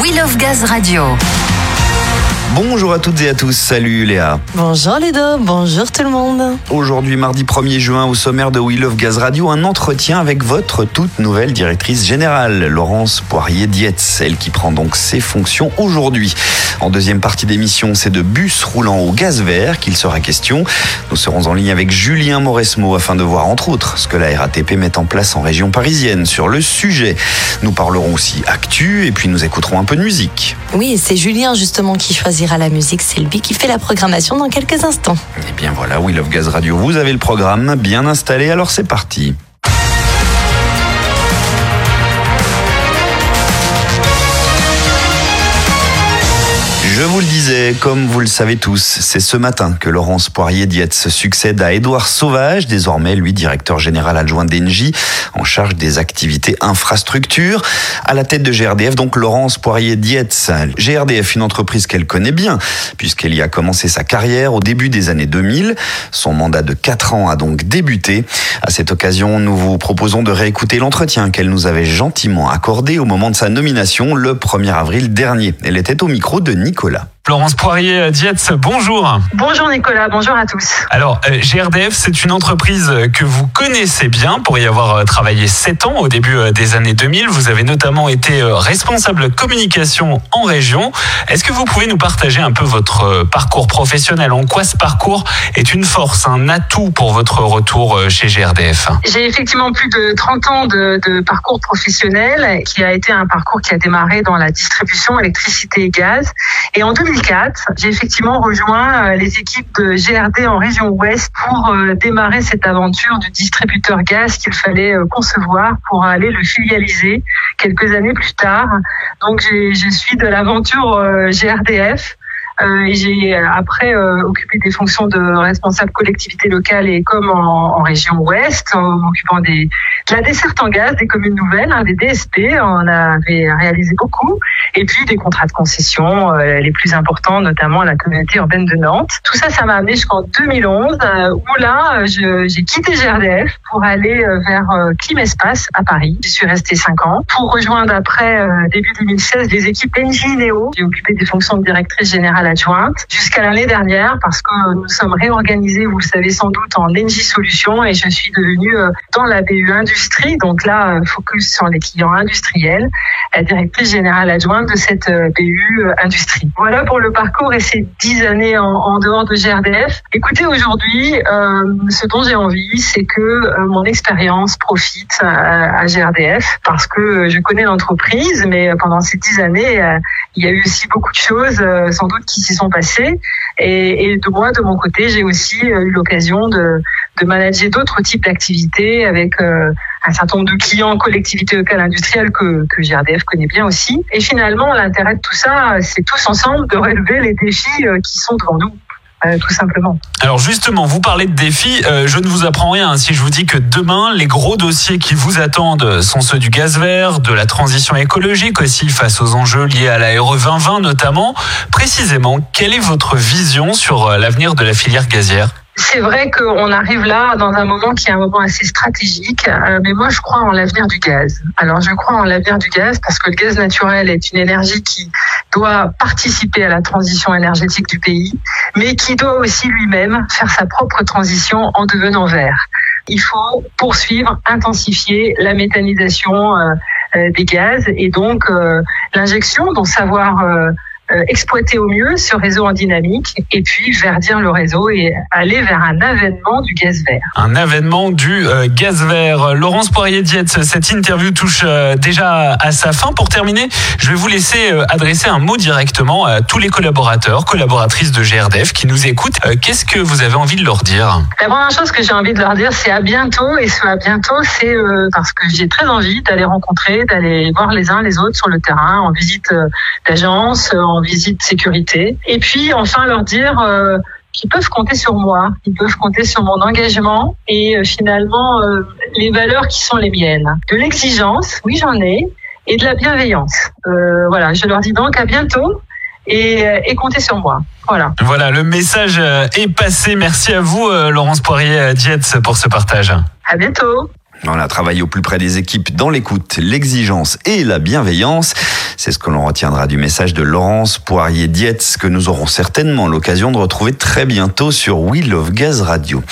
We Love Gaz Radio. Bonjour à toutes et à tous, salut Léa. Bonjour les deux, bonjour tout le monde. Aujourd'hui, mardi 1er juin, au sommaire de We Love Gaz Radio, un entretien avec votre toute nouvelle directrice générale, Laurence Poirier-Dietz, elle qui prend donc ses fonctions aujourd'hui. En deuxième partie d'émission, c'est de bus roulant au gaz vert qu'il sera question. Nous serons en ligne avec Julien Mauresmo afin de voir entre autres ce que la RATP met en place en région parisienne sur le sujet. Nous parlerons aussi actu et puis nous écouterons un peu de musique. Oui, c'est Julien justement qui choisira la musique, c'est lui qui fait la programmation dans quelques instants. Et bien voilà, We Love Gaz Radio, vous avez le programme bien installé, alors c'est parti. Je vous le disais, comme vous le savez tous, c'est ce matin que Laurence Poirier-Dietz succède à Édouard Sauvage, désormais lui directeur général adjoint d'Engie, en charge des activités infrastructures. À la tête de GRDF, donc Laurence Poirier-Dietz. GRDF, une entreprise qu'elle connaît bien, puisqu'elle y a commencé sa carrière au début des années 2000. Son mandat de 4 ans a donc débuté. À cette occasion, nous vous proposons de réécouter l'entretien qu'elle nous avait gentiment accordé au moment de sa nomination le 1er avril dernier. Elle était au micro de Nicolas Nicolas. Florence Poirier Dietz, bonjour. Bonjour Nicolas, bonjour à tous. Alors, euh, GRDF, c'est une entreprise que vous connaissez bien pour y avoir euh, travaillé 7 ans au début euh, des années 2000. Vous avez notamment été responsable communication en région. Est-ce que vous pouvez nous partager un peu votre parcours professionnel? En quoi ce parcours est une force, un atout pour votre retour chez GRDF J'ai effectivement plus de 30 ans de, de parcours professionnel qui a été un parcours qui a démarré dans la distribution électricité et gaz. Et en 2000, 2004, j'ai effectivement rejoint euh, les équipes de GRD en région ouest pour euh, démarrer cette aventure du distributeur gaz qu'il fallait euh, concevoir pour aller le filialiser quelques années plus tard. Donc je suis de l'aventure GRDF euh, j'ai après occupé des fonctions de responsable collectivité locale et comme en, en région ouest, en m'occupant des, de la desserte en gaz des communes nouvelles, hein, les DSP, on avait réalisé beaucoup. Et puis des contrats de concession euh, les plus importants, notamment à la communauté urbaine de Nantes. Tout ça, ça m'a amené jusqu'en 2011, euh, où là, j'ai quitté GRDF pour aller euh, vers euh, Climespace à Paris. J'y suis restée 5 ans pour rejoindre après début 2016 les équipes NJ Néo. J'ai occupé des fonctions de directrice générale adjointe jusqu'à l'année dernière parce que nous sommes réorganisés, vous le savez sans doute, en NJ Solutions et je suis devenue dans la BU1 l'industrie, donc là, euh, focus sur les clients industriels, la directrice générale adjointe de cette euh, BU euh, Industrie. Voilà pour le parcours et ces dix années en, dehors de GRDF. Écoutez, aujourd'hui, euh, ce dont j'ai envie, c'est que mon expérience profite à, à, GRDF parce que je connais l'entreprise, mais pendant ces dix années, il y a eu aussi beaucoup de choses, sans doute, qui s'y sont passées. Et, et de moi, de mon côté, j'ai aussi eu l'occasion de de manager d'autres types d'activités avec euh, un certain nombre de clients, collectivités locales industrielles que, que GRDF connaît bien aussi. Et finalement, l'intérêt de tout ça, c'est tous ensemble de relever les défis euh, qui sont devant nous. Euh, tout simplement. Alors justement, vous parlez de défis, euh, je ne vous apprends rien hein, si je vous dis que demain, les gros dossiers qui vous attendent sont ceux du gaz vert, de la transition écologique aussi face aux enjeux liés à la RE 2020 notamment. Précisément, quelle est votre vision sur euh, l'avenir de la filière gazière? C'est vrai qu'on arrive là dans un moment qui est un moment assez stratégique, euh, mais moi je crois en l'avenir du gaz. Alors je crois en l'avenir du gaz parce que le gaz naturel est une énergie qui doit participer à la transition énergétique du pays, mais qui doit aussi lui-même faire sa propre transition en devenant vert. Il faut poursuivre, intensifier la méthanisation euh, euh, des gaz et donc l'injection, donc savoir exploiter au mieux ce réseau en dynamique et puis verdir le réseau et aller vers un avènement du gaz vert. Un avènement du euh, gaz vert. Laurence Poirier-Dietz, cette interview touche euh, déjà à sa fin. Pour terminer, je vais vous laisser adresser un mot directement à tous les collaborateurs, collaboratrices de GRDF qui nous écoutent. Qu'est-ce que vous avez envie de leur dire? La première chose que j'ai envie de leur dire, c'est à bientôt. Et ce à bientôt, c'est parce que j'ai très envie d'aller rencontrer, d'aller voir les uns les autres sur le terrain, en visite d'agence, en visite sécurité. Et puis enfin leur dire euh, qu'ils peuvent compter sur moi, ils peuvent compter sur mon engagement et euh, finalement euh, les valeurs qui sont les miennes. De l'exigence, oui j'en ai, et de la bienveillance. voilà, je leur dis donc à bientôt et, et comptez sur moi. Voilà. Voilà, le message est passé. Merci à vous, Laurence Poirier-Dietz, pour ce partage. À bientôt. On a travaillé au plus près des équipes dans l'écoute, l'exigence et la bienveillance. C'est ce que l'on retiendra du message de Laurence Poirier-Dietz que nous aurons certainement l'occasion de retrouver très bientôt sur We Love Gaz Radio.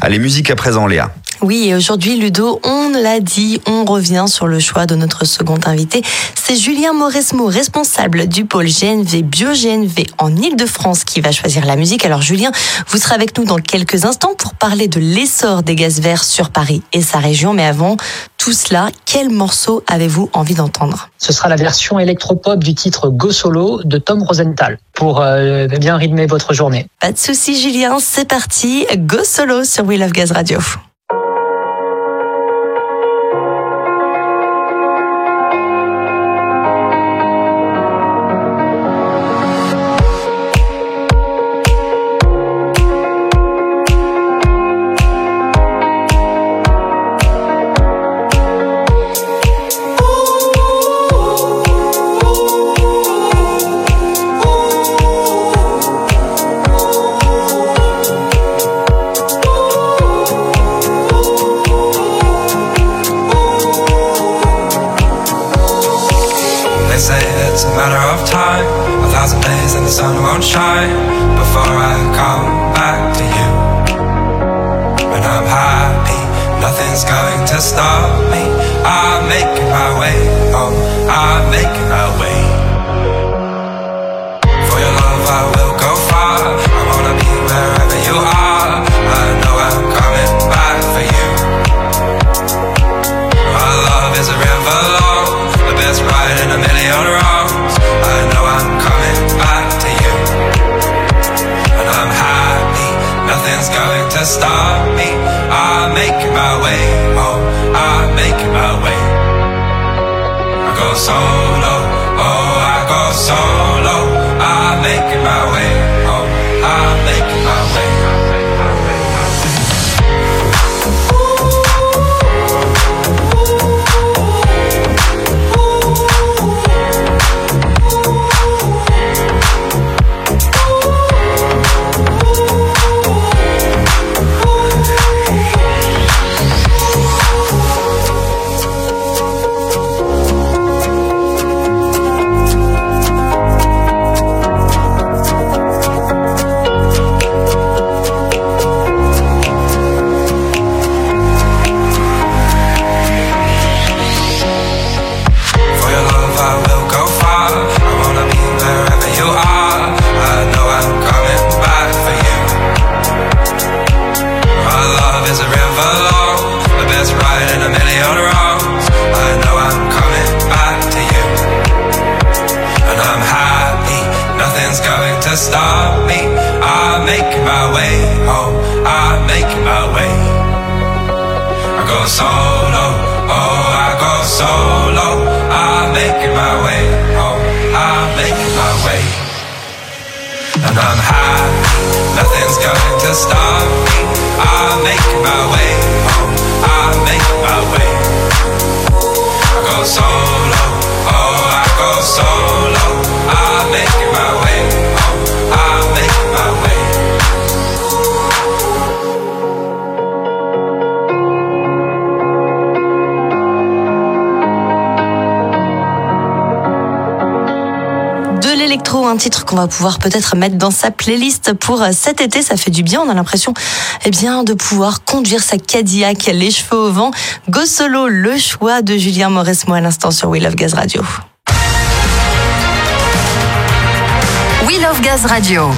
Allez, musique à présent, Léa. Oui, et aujourd'hui, Ludo, on l'a dit, on revient sur le choix de notre second invité. C'est Julien Mauresmo, responsable du pôle GNV Bio-GNV en Ile-de-France, qui va choisir la musique. Alors, Julien, vous serez avec nous dans quelques instants pour parler de l'essor des gaz verts sur Paris et sa région. Mais avant tout cela, quel morceau avez-vous envie d'entendre? Ce sera la version électropop du titre Go Solo de Tom Rosenthal pour euh, bien rythmer votre journée. Pas de souci, Julien, c'est parti. Go Solo sur We Love Gaz Radio. it's a matter of time A thousand days and the sun won't shine Before I come back to you. And I'm happy, nothing's going to stop me. I'm making my way home, I'm making my way. For your love I will go far. I wanna be wherever you are. Our way stop me. I make my way home. I make my way. Un titre qu'on va pouvoir peut-être mettre dans sa playlist pour euh, cet été. Ça fait du bien. On a l'impression, eh bien, de pouvoir conduire sa Cadillac, les cheveux au vent. Go solo, le choix de Julien Mauresmo à l'instant sur We Love Gaz Radio. We Love Gaz Radio.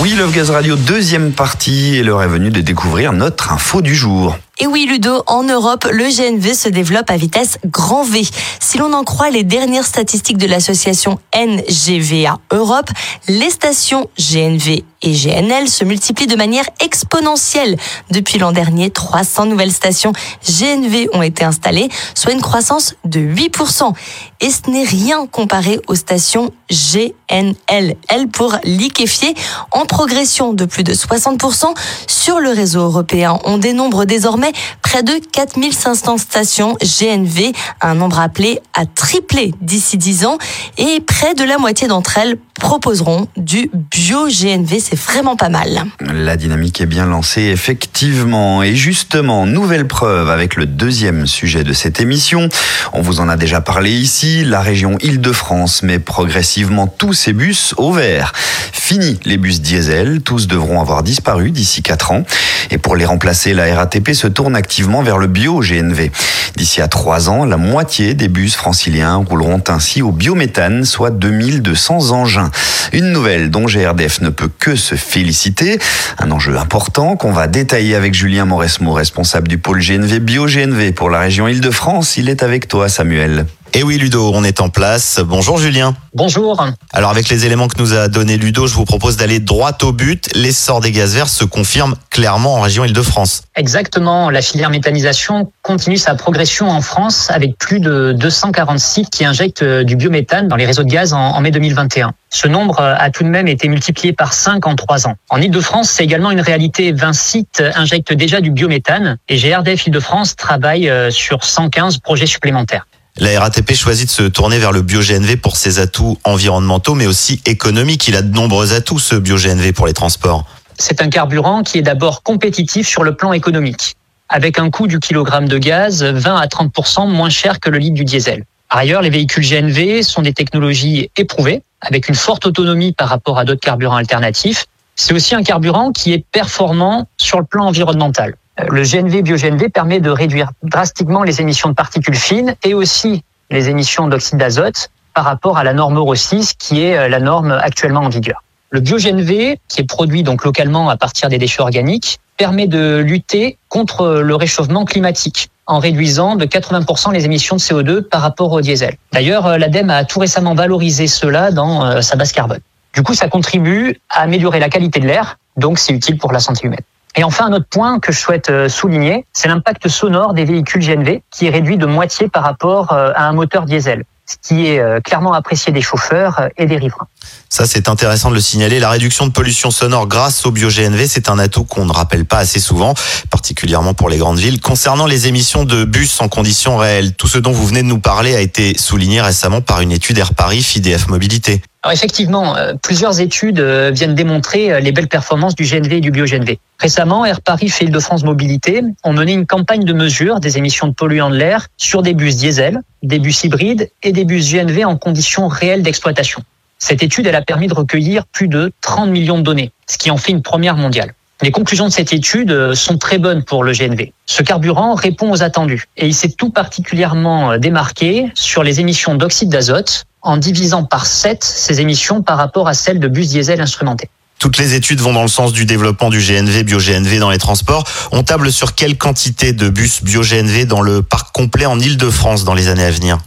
We Love Gaz Radio, deuxième partie, et l'heure est venue de découvrir notre info du jour. Et oui, Ludo, en Europe, le GNV se développe à vitesse grand V. Si l'on en croit les dernières statistiques de l'association NGVA Europe, les stations GNV et GNL se multiplient de manière exponentielle. Depuis l'an dernier, 300 nouvelles stations GNV ont été installées, soit une croissance de 8%. Et ce n'est rien comparé aux stations GNL, L pour liquéfier, en progression de plus de 60% sur le réseau européen. On dénombre désormais près de 4500 stations GNV, un nombre appelé à tripler d'ici 10 ans et près de la moitié d'entre elles proposeront du bio-GNV. C'est vraiment pas mal. La dynamique est bien lancée, effectivement. Et justement, nouvelle preuve avec le deuxième sujet de cette émission. On vous en a déjà parlé ici. La région Île-de-France met progressivement tous ses bus au vert. Fini les bus diesel. Tous devront avoir disparu d'ici 4 ans. Et pour les remplacer, la RATP se tourne activement vers le bio-GNV. D'ici à 3 ans, la moitié des bus franciliens rouleront ainsi au biométhane, soit 2200 engins. Une nouvelle dont GRDF ne peut que se féliciter. Un enjeu important qu'on va détailler avec Julien Mauresmo, responsable du pôle GNV Bio-GNV pour la région Île-de-France. Il est avec toi, Samuel. Et oui, Ludo, on est en place. Bonjour Julien. Bonjour. Alors avec les éléments que nous a donné Ludo, je vous propose d'aller droit au but. L'essor des gaz verts se confirme clairement en région Île-de-France. Exactement. La filière méthanisation continue sa progression en France avec plus de 240 sites qui injectent euh, du biométhane dans les réseaux de gaz en, mai 2021. Ce nombre euh, a tout de même été multiplié par 5 en 3 ans. En Île-de-France, c'est également une réalité. 20 sites injectent déjà du biométhane et GRDF Île-de-France travaille euh, sur 115 projets supplémentaires. La RATP choisit de se tourner vers le bio-GNV pour ses atouts environnementaux, mais aussi économiques. Il a de nombreux atouts, ce bio-GNV, pour les transports. C'est un carburant qui est d'abord compétitif sur le plan économique, avec un coût du kilogramme de gaz 20 à 30% moins cher que le litre du diesel. Par ailleurs, les véhicules GNV sont des technologies éprouvées, avec une forte autonomie par rapport à d'autres carburants alternatifs. C'est aussi un carburant qui est performant sur le plan environnemental. Le GNV bio-GNV permet de réduire drastiquement les émissions de particules fines et aussi les émissions d'oxyde d'azote par rapport à la norme Euro 6 qui est euh, la norme actuellement en vigueur. Le bio-GNV, qui est produit donc localement à partir des déchets organiques, permet de lutter contre le réchauffement climatique en réduisant de 80% les émissions de CO2 par rapport au diesel. D'ailleurs, euh, l'ADEME a tout récemment valorisé cela dans euh, sa base carbone. Du coup, ça contribue à améliorer la qualité de l'air, donc c'est utile pour la santé humaine. Et enfin, un autre point que je souhaite euh, souligner, c'est l'impact sonore des véhicules GNV qui est réduit de moitié par rapport euh, à un moteur diesel ce qui est euh, clairement apprécié des chauffeurs et des riverains. Ça, c'est intéressant de le signaler. La réduction de pollution sonore grâce au bio-GNV, c'est un atout qu'on ne rappelle pas assez souvent, particulièrement pour les grandes villes. Concernant les émissions de bus en conditions réelles, tout ce dont vous venez de nous parler a été souligné récemment par une étude Air Paris FIDF Mobilité. Effectivement, euh, plusieurs études euh, viennent démontrer euh, les belles performances du GNV et du bio-GNV. Récemment, Air Paris et Île-de-France Mobilité ont mené une campagne de mesure des émissions de polluants de l'air sur des bus diesel, des bus hybrides et des bus GNV en conditions réelles d'exploitation. Cette étude, elle a permis de recueillir plus de 30 millions de données, ce qui en fait une première mondiale. Les conclusions de cette étude sont très bonnes pour le GNV. Ce carburant répond aux attendus et il s'est tout particulièrement démarqué sur les émissions d'oxyde d'azote, en divisant par 7 ces émissions par rapport à celles de bus diesel instrumentés. Toutes les études vont dans le sens du développement du GNV, bio-GNV dans les transports. On table sur quelle quantité de bus bio-GNV dans le parc complet en Ile-de-France dans les années à venir?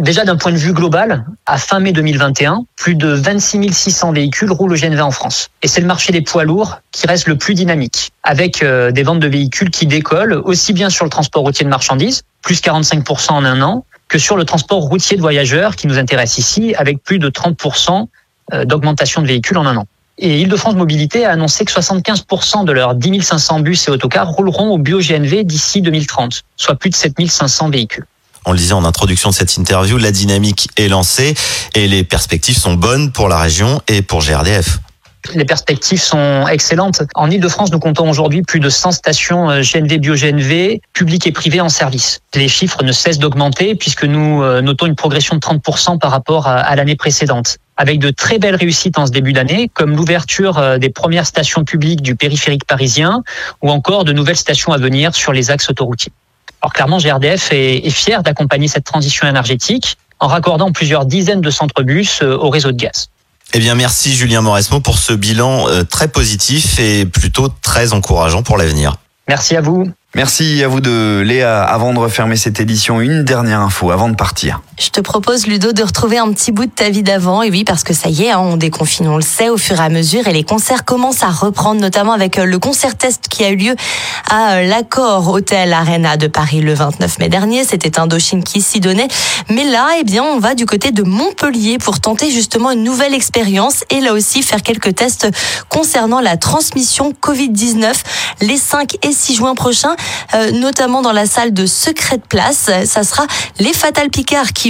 Déjà d'un point de vue global, à fin mai 2021, plus de 26 600 véhicules roulent au GNV en France. Et c'est le marché des poids lourds qui reste le plus dynamique, avec euh, des ventes de véhicules qui décollent aussi bien sur le transport routier de marchandises, plus 45% en un an, que sur le transport routier de voyageurs qui nous intéresse ici, avec plus de 30% euh, d'augmentation de véhicules en un an. Et Île-de-France Mobilité a annoncé que 75% de leurs 10 500 bus et autocars rouleront au bio-GNV d'ici 2030, soit plus de 7 500 véhicules. On le disait en introduction de cette interview, la dynamique est lancée et les perspectives sont bonnes pour la région et pour GRDF. Les perspectives sont excellentes. En Ile-de-France, nous comptons aujourd'hui plus de 100 stations GNV bio-GNV publiques et privées en service. Les chiffres ne cessent d'augmenter puisque nous euh, notons une progression de 30% par rapport à l'année précédente avec de très belles réussites en ce début d'année, comme l'ouverture euh, des premières stations publiques du périphérique parisien ou encore de nouvelles stations à venir sur les axes autoroutiers. Alors clairement, GRDF est, est fier d'accompagner cette transition énergétique en raccordant plusieurs dizaines de centres bus euh, au réseau de gaz. Eh bien, merci Julien Mauresmo pour ce bilan euh, très positif et plutôt très encourageant pour l'avenir. Merci à vous. Merci à vous deux. Léa, avant de refermer cette édition, une dernière info avant de partir. Je te propose, Ludo, de retrouver un petit bout de ta vie d'avant. Et oui, parce que ça y est, hein, on déconfine, on le sait, au fur et à mesure. Et les concerts commencent à reprendre, notamment avec euh, le concert test qui a eu lieu à euh, l'Accord Hôtel Arena de Paris le 29 mai dernier. C'était Indochine qui s'y donnait. Mais là, eh bien, on va du côté de Montpellier pour tenter justement une nouvelle expérience et là aussi faire quelques tests concernant la transmission Covid-19 les 5 et 6 juin prochains, euh, notamment dans la salle de Secret de Place. Ça sera les Fatal Picard qui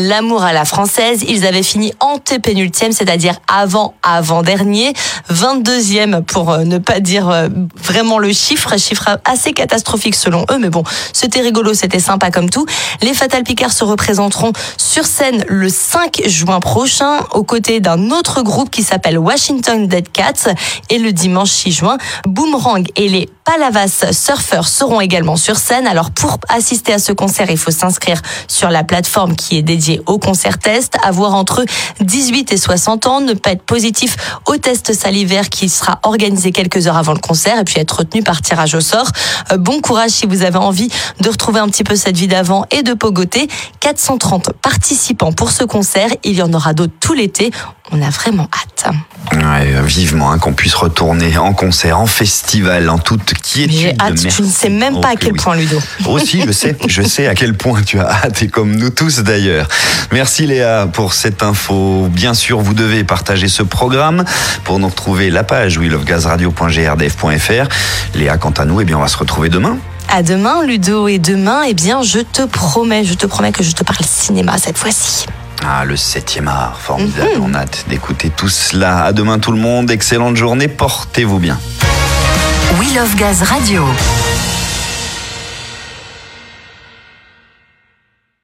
L'amour à la française, ils avaient fini antépénultième, c'est-à-dire avant avant-dernier, 22e pour euh, ne pas dire euh, vraiment le chiffre, chiffre assez catastrophique selon eux, mais bon, c'était rigolo, c'était sympa comme tout. Les Fatal Picard se représenteront sur scène le 5 juin prochain, aux côtés d'un autre groupe qui s'appelle Washington Dead Cats, et le dimanche 6 juin, Boomerang et les Palavas Surfers seront également sur scène. Alors pour assister à ce concert, il faut s'inscrire sur la plateforme qui est dédiée au concert test, avoir entre 18 et 60 ans, ne pas être positif au test salivaire qui sera organisé quelques heures avant le concert et puis être retenu par tirage au sort. Euh, Bon courage si vous avez envie de retrouver un petit peu cette vie d'avant et de pogoter. 430 participants pour ce concert. Il y en aura d'autres tout l'été. On a vraiment hâte. Ouais, vivement hein, qu'on puisse retourner en concert, en festival, en toute quiétude. J'ai hâte. Tu ne sais même pas Oh à que quel oui. point, Ludo. Aussi, je sais, je sais à quel point tu as hâte et comme nous tous d'ailleurs. Merci Léa pour cette info. Bien sûr, vous devez partager ce programme pour nous retrouver la page willofgazradio.grdf.fr. Léa, quant à nous, eh bien, on va se retrouver demain. À demain, Ludo. Et demain, eh bien, je te promets, je te promets que je te parle cinéma cette fois-ci. Ah, le septième art, formidable. On a hâte d'écouter tout cela. À demain tout le monde. Excellente journée. Portez-vous bien. We Love Gaz Radio.